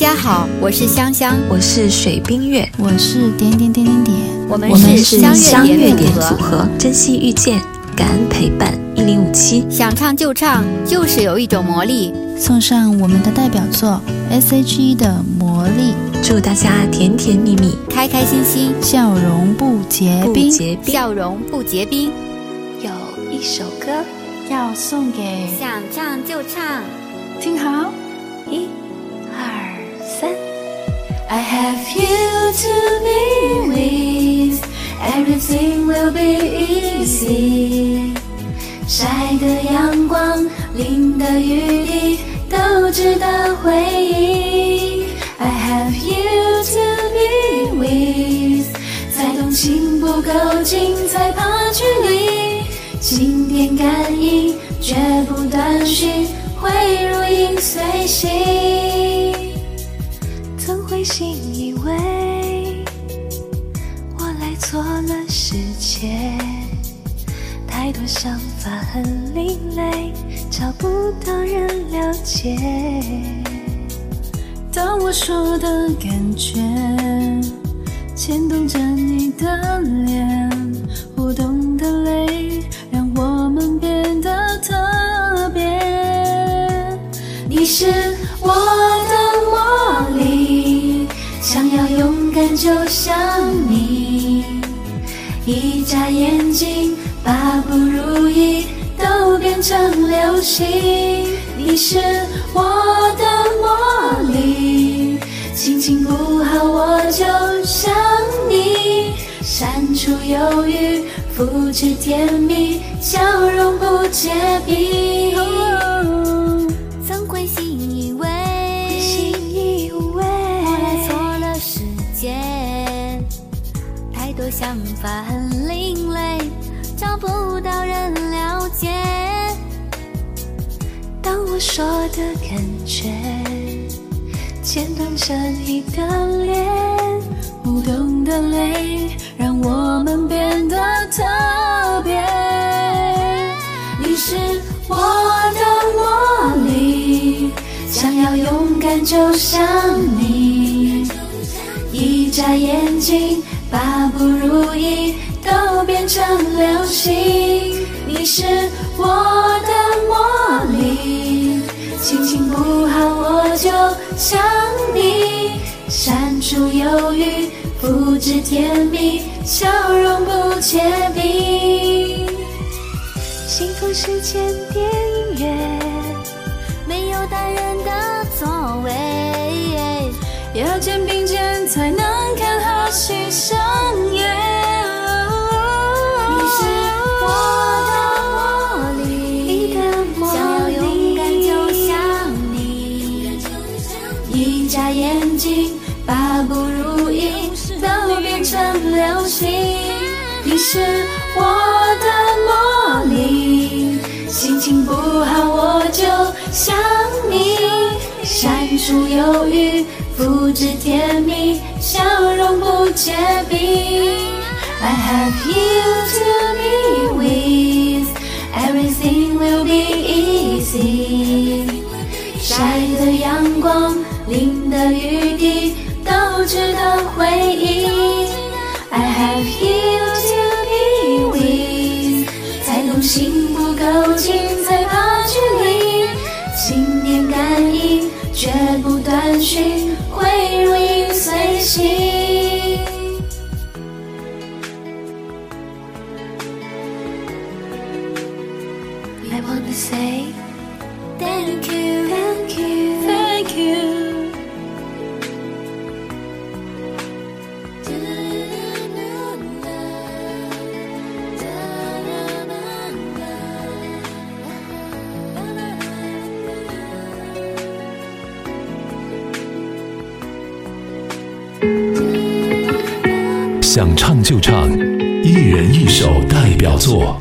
家好，我是香香，我是水冰月，我是点点点点点，我们是是相月悦点组组合，珍惜遇见，感恩陪伴，一零五七。想唱就唱，就是有一种魔力。送上我们的代表作 S.H.E 的《魔力祝大家甜甜蜜蜜，开开心心，》，笑容不结不冰，结冰。笑容不结冰。有一首歌，要送给想唱就唱，听好。一。I have you to be with, everything will be easy. 晒的阳光，淋的雨滴，都值得回忆。I have you to be with，再动情不够近，才怕距离。经典感应，绝不断续，会如影随形。曾会信以为我来错了世界，太多想法很另类，找不到人了解。当我说的感觉，牵动着你的脸，互动的泪，让我们变得特别。你是就像你，一眨眼睛把不如意都变成流星。你是我的魔力，心情不好我就想你，删除忧郁，复制甜蜜，笑容不结冰。法很另类，找不到人了解。当我说的感觉，牵动着你的脸，互动的泪，让我们变得特别。你是我的魔力，想要勇敢就像你，一眨眼睛把不如意都变成流星。你是我的魔力，心情不好我就想你，删除忧郁，复制甜蜜，笑容不结冰。幸福是间点音乐，没有大人的座位，要肩并肩才能看好戏声都变成流星。你是我的魔力，心情不好我就想你，删除忧郁，复制甜蜜，笑容不结冰。I have you to be 断续，会如影随形。I wanna say thank you, 想唱就唱，一人一首代表作。